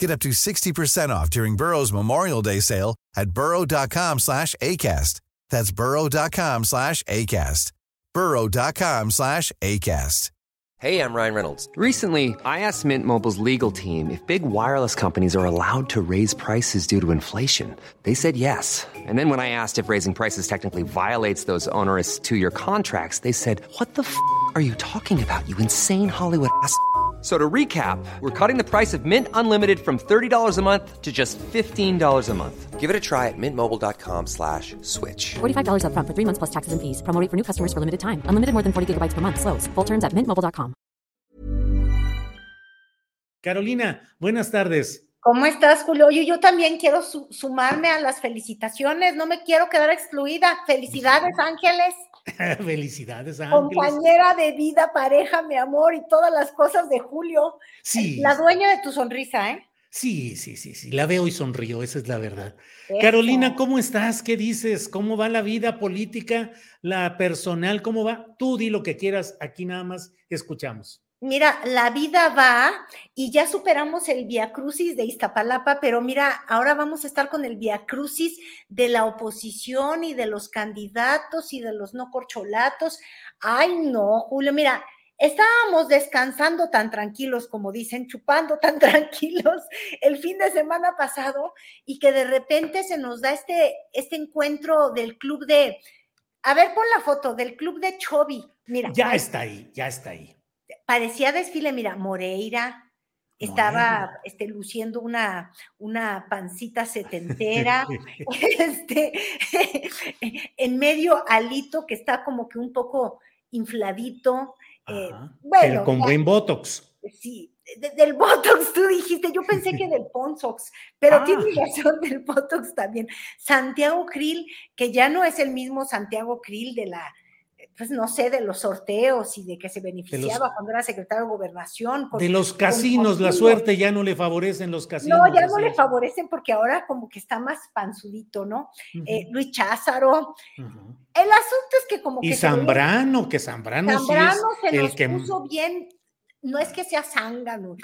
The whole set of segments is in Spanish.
Get up to 60% off during Burrow's Memorial Day sale at burrow.com slash ACAST. That's burrow.com slash ACAST. burrow.com slash ACAST. Hey, I'm Ryan Reynolds. Recently, I asked Mint Mobile's legal team if big wireless companies are allowed to raise prices due to inflation. They said yes. And then when I asked if raising prices technically violates those onerous two-year contracts, they said, what the f*** are you talking about, you insane Hollywood ass?" So to recap, we're cutting the price of Mint Unlimited from $30 a month to just $15 a month. Give it a try at mintmobile.com slash switch. $45 upfront for three months plus taxes and fees. Promo rate for new customers for limited time. Unlimited more than 40 gigabytes per month. Slows. Full terms at mintmobile.com. Carolina, buenas tardes. ¿Cómo estás, Julio? Oye, yo también quiero su- sumarme a las felicitaciones. No me quiero quedar excluida. Felicidades, Ángeles. Felicidades, Ángeles. Compañera de vida, pareja, mi amor y todas las cosas de Julio. Sí, La dueña de tu sonrisa, ¿eh? sí, sí, sí, sí. La veo y sonrío, esa es la verdad. Eso. Carolina, ¿cómo estás? ¿Qué dices? ¿Cómo va la vida política, la personal? ¿Cómo va? Tú di lo que quieras, aquí nada más escuchamos. Mira, la vida va y ya superamos el Via Crucis de Iztapalapa, pero mira, ahora vamos a estar con el Via Crucis de la oposición y de los candidatos y de los no corcholatos. Ay, no, Julio, mira, estábamos descansando tan tranquilos, como dicen, chupando tan tranquilos el fin de semana pasado y que de repente se nos da este, este encuentro del club de, a ver, pon la foto del club de Chobi. Mira, Ya está ahí, ya está ahí. Parecía desfile, mira, Moreira estaba este, luciendo una, una pancita setentera, este, en medio Alito que está como que un poco infladito. eh, bueno, con buen Botox. sí, de- del Botox tú dijiste, yo pensé que del Ponzox, pero Ah. tienes razón del Botox también. Santiago Krill, que ya no es el mismo Santiago Krill de la, pues no sé, de los sorteos y de que se beneficiaba cuando era secretario de gobernación. con- De los casinos, la suerte ya no le favorecen los casinos. No, ya no le favorecen porque ahora como que está más panzudito, ¿no? Eh, Luis Cházaro. El asunto es que como Y que Zambrano, que Zambrano, Zambrano sí se el nos que... puso bien, no es que sea zángano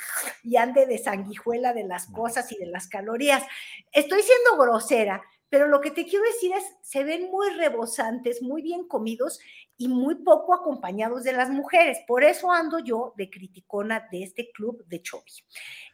y ande de sanguijuela de las cosas y de las calorías. Estoy siendo grosera, pero lo que te quiero decir es, se ven muy rebosantes, muy bien comidos y muy poco acompañados de las mujeres. Por eso ando yo de criticona de este club de Chobi.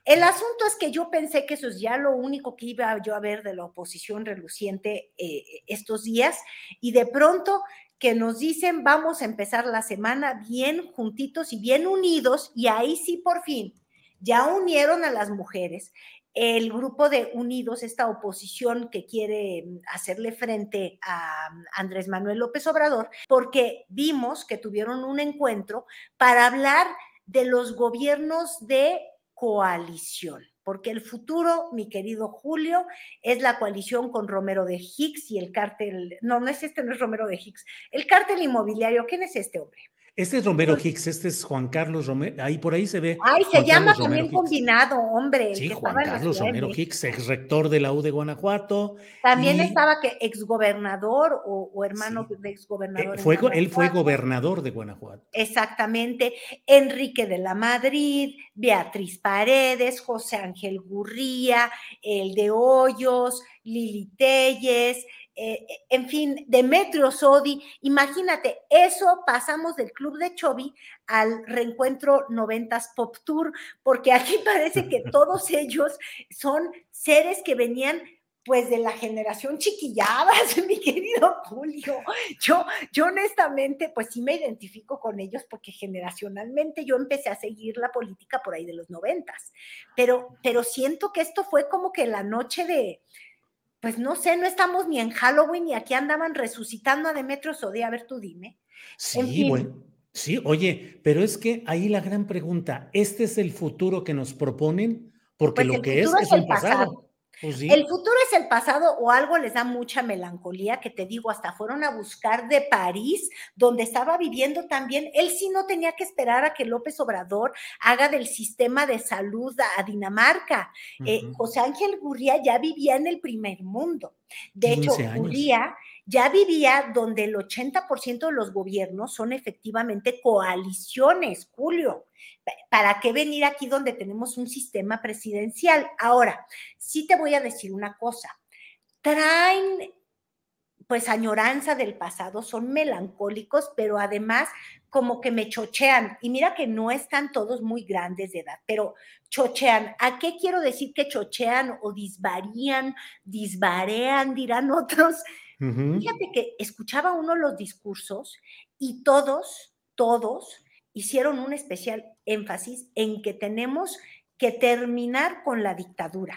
El asunto es que yo pensé que eso es ya lo único que iba yo a ver de la oposición reluciente eh, estos días y de pronto que nos dicen vamos a empezar la semana bien juntitos y bien unidos y ahí sí por fin ya unieron a las mujeres. El grupo de Unidos, esta oposición que quiere mm, hacerle frente a mm, Andrés Manuel López Obrador, porque vimos que tuvieron un encuentro para hablar de los gobiernos de coalición, porque el futuro, mi querido Julio, es la coalición con Romero de Hicks y el cártel, no, no es este, no es Romero de Hicks, el cártel inmobiliario, ¿quién es este hombre? Este es Romero Hicks, este es Juan Carlos Romero, ahí por ahí se ve. Ay, se Juan llama Carlos Romero también Hicks. combinado, hombre. Sí, Juan Carlos Romero. Hicks, ex rector de la U de Guanajuato. También y, estaba que exgobernador o, o hermano Sí. de eh, exgobernador. en fue él fue gobernador de Guanajuato. Exactamente. Enrique de la Madrid, Beatriz Paredes, José Ángel Gurría, el de Hoyos, Lili Telles, eh, en fin, Demetrio Sodi. Imagínate, eso pasamos del Club de Chobi al reencuentro 90s Pop Tour, porque aquí parece que todos ellos son seres que venían pues de la generación chiquilladas, mi querido Julio. Yo, yo honestamente, pues sí me identifico con ellos porque generacionalmente yo empecé a seguir la política por ahí de los noventas, pero, pero siento que esto fue como que la noche de, pues no sé, no estamos ni en Halloween y aquí andaban resucitando a Demetrio Sodi, a ver tú dime. Sí, En fin. bueno. Sí, oye, pero es que ahí la gran pregunta, ¿este es el futuro que nos proponen? Porque Pues lo que es es es el un pasado. pasado. Pues sí. El futuro es el pasado o algo les da mucha melancolía, que te digo, hasta fueron a buscar de París, donde estaba viviendo también. Él sí no tenía que esperar a que López Obrador haga del sistema de salud a, Dinamarca. Eh. José Ángel Gurría ya vivía en el primer mundo. De hecho, 15 años. Gurría ya vivía donde el 80% de los gobiernos son efectivamente coaliciones, Julio. Pa- ¿Para qué venir aquí donde tenemos un sistema presidencial? Ahora, sí te voy a decir una cosa. Traen pues añoranza del pasado, son melancólicos, pero además como que me chochean. Y mira que no están todos muy grandes de edad, pero chochean. ¿A qué quiero decir que chochean o disvarían, disvarean, dirán otros? Fíjate que escuchaba uno los discursos y todos, todos hicieron un especial énfasis en que tenemos que terminar con la dictadura.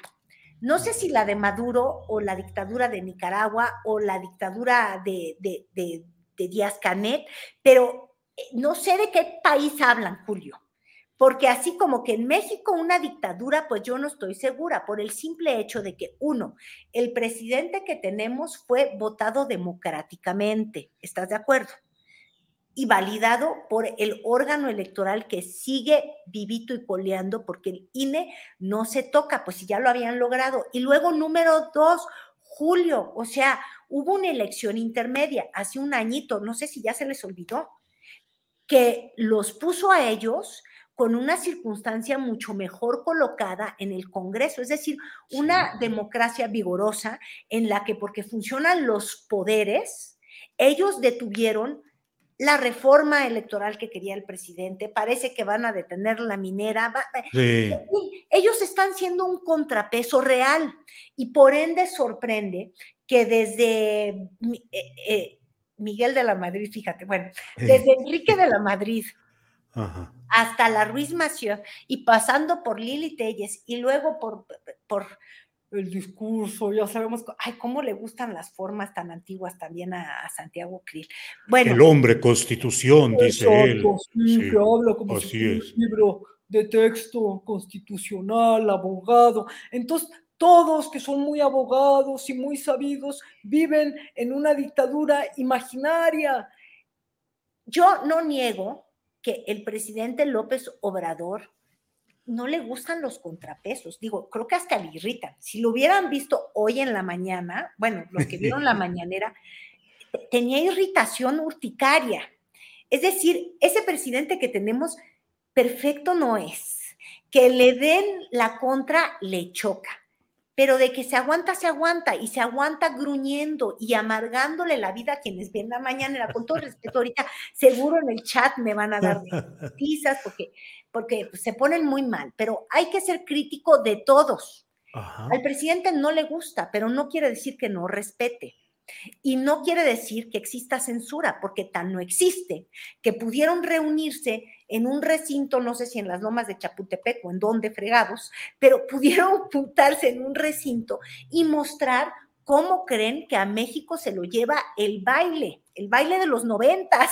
No sé si la de Maduro o la dictadura de Nicaragua o la dictadura de, de, de, de Díaz Canet, pero eh, no sé de qué país hablan, Julio. Porque así como que en México una dictadura, pues yo no estoy segura, por el simple hecho de que, uno, el presidente que tenemos fue votado democráticamente, ¿estás de acuerdo? Y validado por el órgano electoral que sigue vivito y coleando porque el INE no se toca, pues si ya lo habían logrado. Y luego, número dos, Julio, o sea, hubo una elección intermedia hace un añito, no sé si ya se les olvidó, que los puso a ellos con una circunstancia mucho mejor colocada en el Congreso, es decir, una democracia vigorosa en la que porque funcionan los poderes, ellos detuvieron la reforma electoral que quería el presidente, parece que van a detener la minera, Sí. Ellos están siendo un contrapeso real y por ende sorprende que desde eh, eh, Miguel de la Madrid, fíjate, bueno, desde Enrique de la Madrid Ajá. hasta la Ruiz Massieu y pasando por Lili Telles y luego por, por el discurso, ya sabemos, ay, cómo le gustan las formas tan antiguas también a, a Santiago Krill. Bueno, El hombre constitución, dice él. Sí, Sí, que habla como así si es. un libro de texto constitucional, abogado. Entonces, todos que son muy abogados y muy sabidos viven en una dictadura imaginaria. yo no niego que el presidente López Obrador no le gustan los contrapesos. Digo, creo que hasta le irritan. Si lo hubieran visto hoy en la mañana, bueno, los que vieron la mañanera, tenía irritación urticaria. Es decir, ese presidente que tenemos, perfecto no es. Que le den la contra, le choca. Pero de que se aguanta, se aguanta y se aguanta gruñendo y amargándole la vida a quienes ven la mañanera. Con todo respeto, ahorita seguro en el chat me van a dar pisas porque, porque se ponen muy mal. Pero hay que ser crítico de todos. Ajá. Al presidente no le gusta, pero no quiere decir que no respete. Y no quiere decir que exista censura, porque tan no existe, que pudieron reunirse en un recinto, no sé si en las lomas de Chapultepec o en donde fregados, pero pudieron juntarse en un recinto y mostrar cómo creen que a México se lo lleva el baile, el baile de los noventas.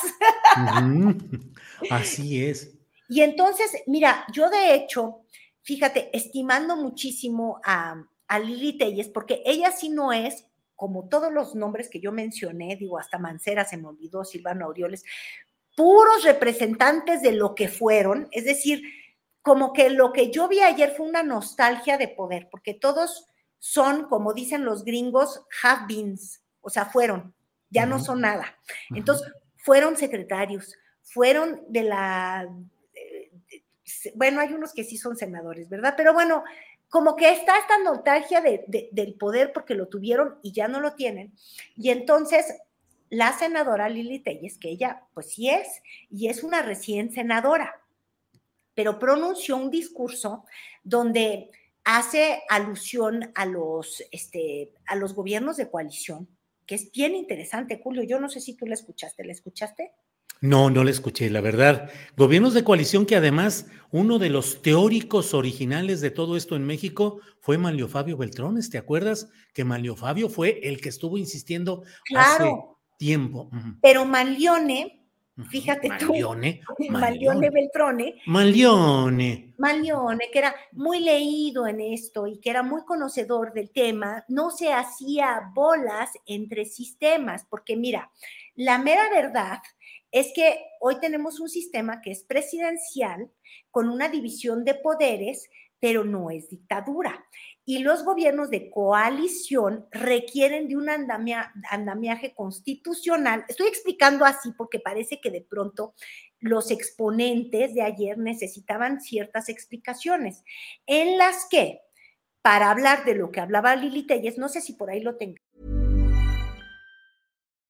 Así es. Y entonces, mira, yo de hecho, fíjate, estimando muchísimo a, a Lili Telles, porque ella sí no es, como todos los nombres que yo mencioné, digo, hasta Mancera se me olvidó, Silvano Aureoles, puros representantes de lo que fueron, es decir, como que lo que yo vi ayer fue una nostalgia de poder, porque todos son, como dicen los gringos, have beens, o sea, fueron, ya no son nada. Entonces, fueron secretarios, fueron de la, eh, bueno, hay unos que sí son senadores, ¿verdad? Pero bueno, como que está esta nostalgia de- de- del poder porque lo tuvieron y ya no lo tienen. Y entonces, la senadora Lili Telles, que ella pues sí es, y es una recién senadora, pero pronunció un discurso donde hace alusión a los, este, a los gobiernos de coalición, que es bien interesante, Julio. Yo no sé si tú la escuchaste, ¿la escuchaste? No, no le escuché, la verdad. Gobiernos de coalición que además uno de los teóricos originales de todo esto en México fue Manlio Fabio Beltrones. ¿Te acuerdas que Manlio Fabio fue el que estuvo insistiendo hace tiempo? Ujú. Pero Manlione Fíjate Malione, tú. Malione Beltrone. Malione. Malione, que era muy leído en esto y que era muy conocedor del tema, no se hacía bolas entre sistemas, porque mira, la mera verdad es que hoy tenemos un sistema que es presidencial con una división de poderes, pero no es dictadura y los gobiernos de coalición requieren de un andamiaje constitucional. Estoy explicando así porque parece que de pronto los exponentes de ayer necesitaban ciertas explicaciones en las que, para hablar de lo que hablaba Lili Telles, no sé si por ahí lo tengo.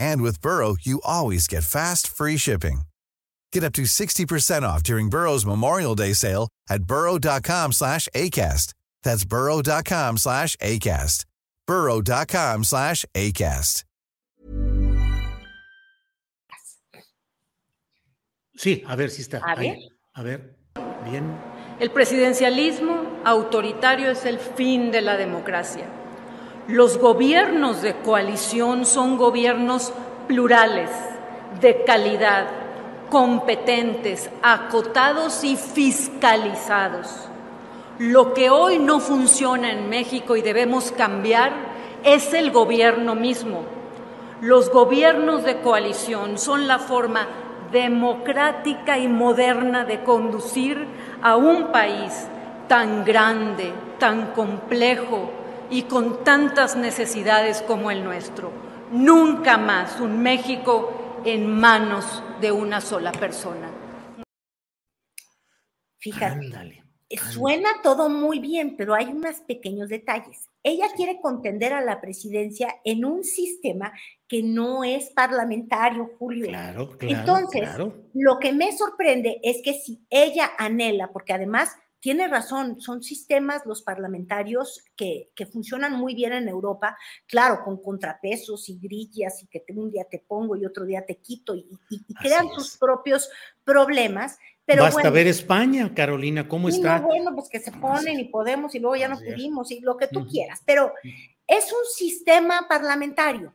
And with Burrow, you always get fast, free shipping. Get up to 60% off during Burrow's Memorial Day sale at burrow.com slash ACAST. That's burrow.com slash ACAST. burrow.com slash ACAST. Sí, a ver si está. A ver. A ver, bien. El presidencialismo autoritario es el fin de la democracia. Los gobiernos de coalición son gobiernos plurales, de calidad, competentes, acotados y fiscalizados. Lo que hoy no funciona en México y debemos cambiar es el gobierno mismo. Los gobiernos de coalición son la forma democrática y moderna de conducir a un país tan grande, tan complejo y con tantas necesidades como el nuestro. Nunca más un México en manos de una sola persona. Fíjate, Ándale. suena todo muy bien, pero hay unos pequeños detalles. Ella quiere contender a la presidencia en un sistema que no es parlamentario, Julio. Claro, claro. Entonces, claro. lo que me sorprende es que si ella anhela, porque además tiene razón, son sistemas los parlamentarios que, que, funcionan muy bien en Europa, claro, con contrapesos y grillas y que un día te pongo y otro día te quito y, y, y crean sus propios problemas. Pero Basta bueno, ver España, Carolina, cómo está. no, bueno, pues que se ponen y podemos y luego ya no Así es. pudimos y lo que tú quieras, pero es un sistema parlamentario.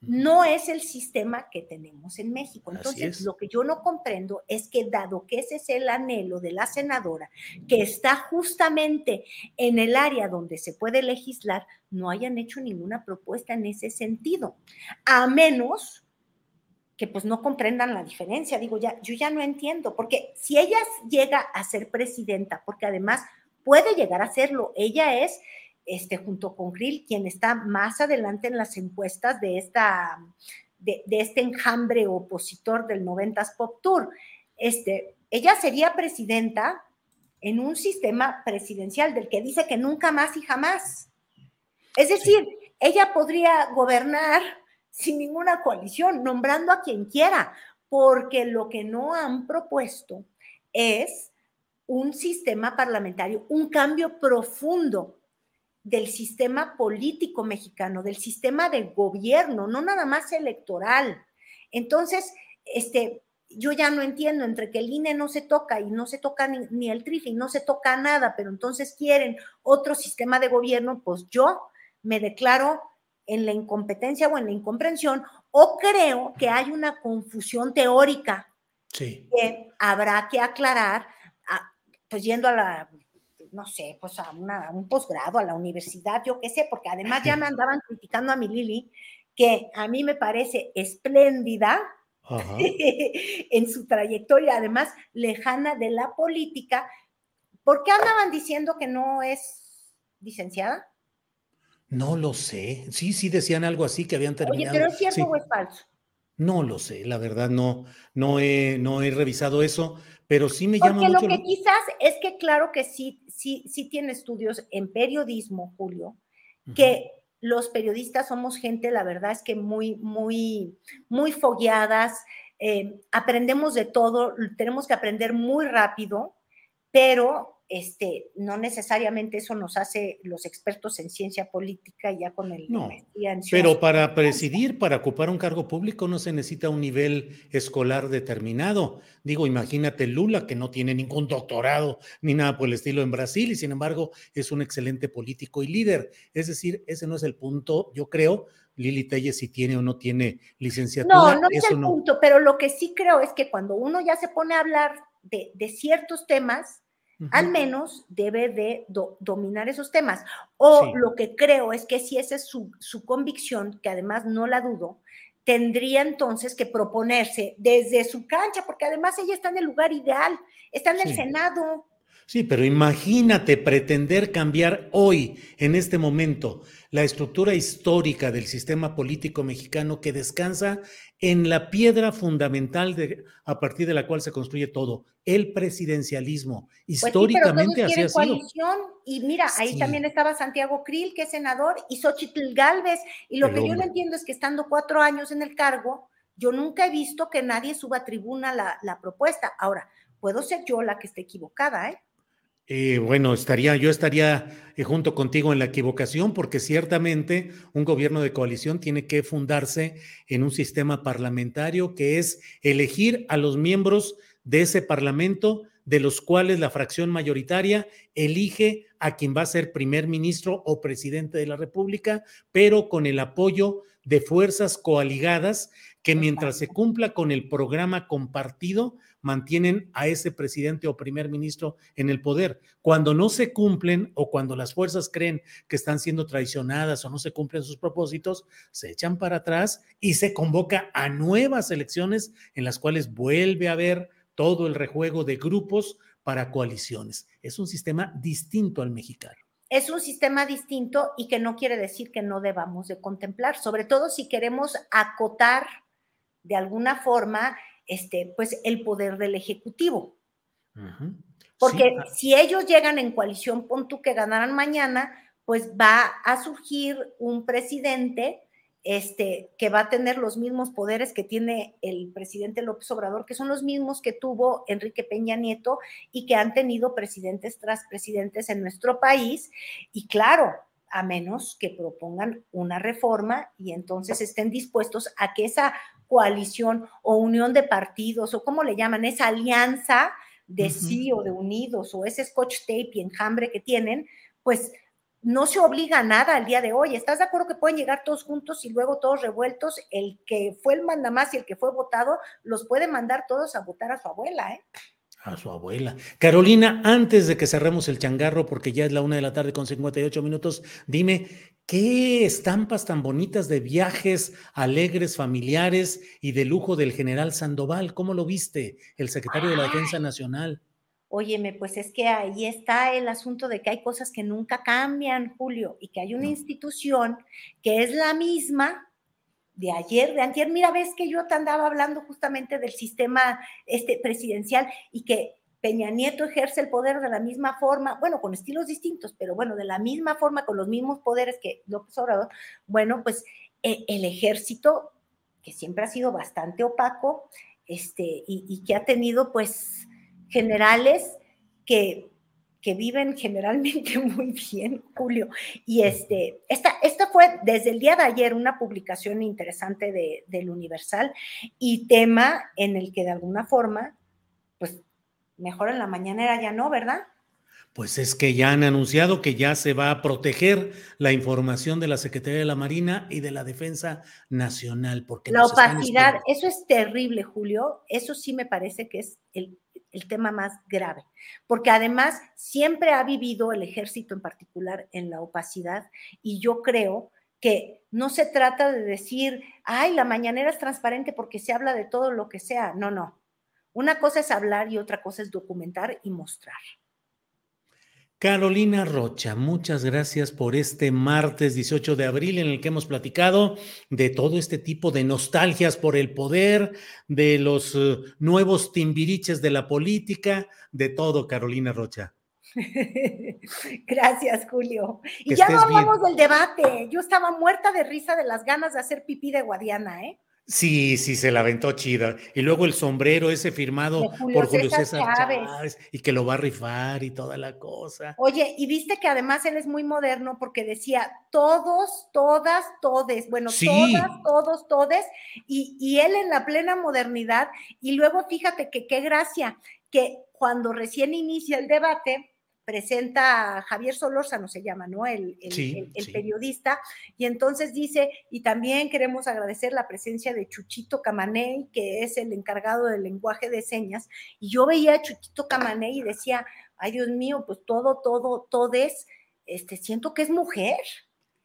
No es el sistema que tenemos en México. Entonces, es. lo que yo no comprendo es que dado que ese es el anhelo de la senadora, que está justamente en el área donde se puede legislar, no hayan hecho ninguna propuesta en ese sentido, a menos que pues no comprendan la diferencia. Digo, ya, yo ya no entiendo, porque si ella llega a ser presidenta, porque además puede llegar a serlo, ella es este, junto con Grill, quien está más adelante en las encuestas de, esta, de, de este enjambre opositor del 90s Pop Tour. Este, ella sería presidenta en un sistema presidencial del que dice que nunca más y jamás. Es decir, ella podría gobernar sin ninguna coalición, nombrando a quien quiera, porque lo que no han propuesto es un sistema parlamentario, un cambio profundo del sistema político mexicano, del sistema de gobierno, no nada más electoral. Entonces, este, yo ya no entiendo entre que el INE no se toca y no se toca ni, ni el TRIFE y no se toca nada, pero entonces quieren otro sistema de gobierno, pues yo me declaro en la incompetencia o en la incomprensión, o creo que hay una confusión teórica Sí. que habrá que aclarar, a, pues yendo a la, no sé, pues a, una, a un posgrado, a la universidad, yo qué sé, porque además ya me andaban criticando a mi Lili, que a mí me parece espléndida Ajá. en su trayectoria, además lejana de la política. ¿Por qué andaban diciendo que no es licenciada? No lo sé. Sí, sí decían algo así que habían Oye, terminado. pero es cierto Sí. o es falso. No lo sé, la verdad no, no he, no he revisado eso, pero sí me llama Porque mucho. lo que quizás es que claro que sí, sí, sí tiene estudios en periodismo, Julio, que los periodistas somos gente, la verdad es que muy, muy, muy fogueadas, eh, aprendemos de todo, tenemos que aprender muy rápido, pero este, no necesariamente eso nos hace los expertos en ciencia política ya con el no, pero para presidir, para ocupar un cargo público no se necesita un nivel escolar determinado. Digo, imagínate Lula que no tiene ningún doctorado ni nada por el estilo en Brasil y sin embargo es un excelente político y líder. Es decir, ese no es el punto, yo creo. Lili Telles si tiene o no tiene licenciatura. No, no es el punto, pero lo que sí creo es que cuando uno ya se pone a hablar de, de ciertos temas, al menos debe de dominar esos temas. O lo que creo es que si esa es su, convicción, que además no la dudo, tendría entonces que proponerse desde su cancha, porque además ella está en el lugar ideal, está en el Senado. Sí, pero imagínate pretender cambiar hoy, en este momento, la estructura histórica del sistema político mexicano que descansa en la piedra fundamental de, a partir de la cual se construye todo, el presidencialismo. Pues Históricamente así ha coalición, Y mira, ahí también estaba Santiago Krill, que es senador, y Xochitl Galvez. Y lo que yo no entiendo es que estando cuatro años en el cargo, yo nunca he visto que nadie suba a tribuna la, la propuesta. Ahora, puedo ser yo la que esté equivocada, ¿eh? Eh, bueno, estaría, yo estaría eh, junto contigo en la equivocación, porque ciertamente un gobierno de coalición tiene que fundarse en un sistema parlamentario que es elegir a los miembros de ese parlamento, de los cuales la fracción mayoritaria elige a quien va a ser primer ministro o presidente de la República, pero con el apoyo de fuerzas coaligadas que mientras se cumpla con el programa compartido, mantienen a ese presidente o primer ministro en el poder. Cuando no se cumplen o cuando las fuerzas creen que están siendo traicionadas o no se cumplen sus propósitos, se echan para atrás y se convoca a nuevas elecciones en las cuales vuelve a haber todo el rejuego de grupos para coaliciones. Es un sistema distinto al mexicano es un sistema distinto y que no quiere decir que no debamos de contemplar, sobre todo si queremos acotar de alguna forma este, pues el poder del Ejecutivo. Porque si ellos llegan en coalición, pon tú que ganaran mañana, pues va a surgir un presidente este, que va a tener los mismos poderes que tiene el presidente López Obrador, que son los mismos que tuvo Enrique Peña Nieto y que han tenido presidentes tras presidentes en nuestro país. Y claro, a menos que propongan una reforma y entonces estén dispuestos a que esa coalición o unión de partidos o como le llaman, esa alianza de sí o de unidos o ese scotch tape y enjambre que tienen, pues no se obliga a nada al día de hoy. ¿Estás de acuerdo que pueden llegar todos juntos y luego todos revueltos? El que fue el mandamás y el que fue votado los puede mandar todos a votar a su abuela, ¿eh? A su abuela. Carolina, antes de que cerremos el changarro, porque ya es la una de la tarde con 58 minutos, dime, ¿qué estampas tan bonitas de viajes alegres, familiares y de lujo del general Sandoval? ¿Cómo lo viste, el secretario de la Defensa Nacional? Óyeme, pues es que ahí está el asunto de que hay cosas que nunca cambian, Julio, y que hay una institución que es la misma de ayer, de antier, mira, ves que yo te andaba hablando justamente del sistema este, presidencial y que Peña Nieto ejerce el poder de la misma forma, bueno, con estilos distintos, pero bueno, de la misma forma, con los mismos poderes que López Obrador, bueno, pues eh, el ejército, que siempre ha sido bastante opaco, este, y, y que ha tenido pues generales que que viven generalmente muy bien, Julio. Y este, esta, esta fue desde el día de ayer una publicación interesante de, del Universal y tema en el que de alguna forma, pues mejor en la mañanera ya no, ¿verdad? Pues es que ya han anunciado que ya se va a proteger la información de la Secretaría de la Marina y de la Defensa Nacional. Porque la opacidad, eso es terrible, Julio. Eso sí me parece que es el el tema más grave, porque además siempre ha vivido el ejército en particular en la opacidad y yo creo que no se trata de decir, ay, la mañanera es transparente porque se habla de todo lo que sea. No, no. Una cosa es hablar y otra cosa es documentar y mostrar. Carolina Rocha, muchas gracias por este martes 18 de abril en el que hemos platicado de todo este tipo de nostalgias por el poder, de los uh, nuevos timbiriches de la política, de todo, Carolina Rocha. Gracias, Julio. Y ya no hablamos del debate. Yo estaba muerta de risa de las ganas de hacer pipí de Guadiana, ¿eh? Sí, sí, se la aventó chida. Y luego el sombrero ese firmado por Julio César, Chávez. y que lo va a rifar y toda la cosa. Oye, y viste que además él es muy moderno porque decía todos, todas, todes, bueno, todas, todos, todes, y, y él en la plena modernidad. Y luego fíjate que qué gracia, que cuando recién inicia el debate, presenta a Javier Solórzano, se llama, ¿no? El, el, periodista, y entonces dice, y también queremos agradecer la presencia de Chuchito Camaney, que es el encargado del lenguaje de señas, y yo veía a Chuchito Camaney y decía, ay Dios mío, pues todo, todo, todo es, este, siento que es mujer.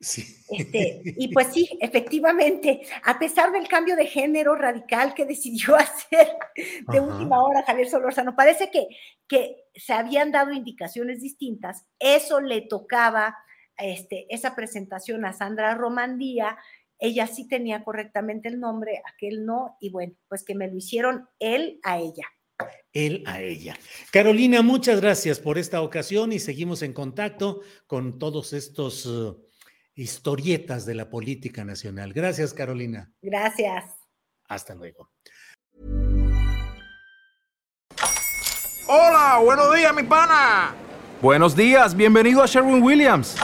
Este, y pues sí, efectivamente, a pesar del cambio de género radical que decidió hacer de última hora Javier Solórzano, parece que, que se habían dado indicaciones distintas. Eso le tocaba este, esa presentación a Sandra Romandía. Ella sí tenía correctamente el nombre, aquel no, y bueno, pues que me lo hicieron él a ella. Él a ella. Carolina, muchas gracias por esta ocasión y seguimos en contacto con todos estos... Uh, historietas de la política nacional. Gracias, Carolina. Gracias. Hasta luego. Hola, buenos días, mi pana. Buenos días, bienvenido a Sherwin Williams.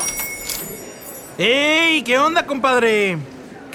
¡Ey! ¿Qué onda, compadre?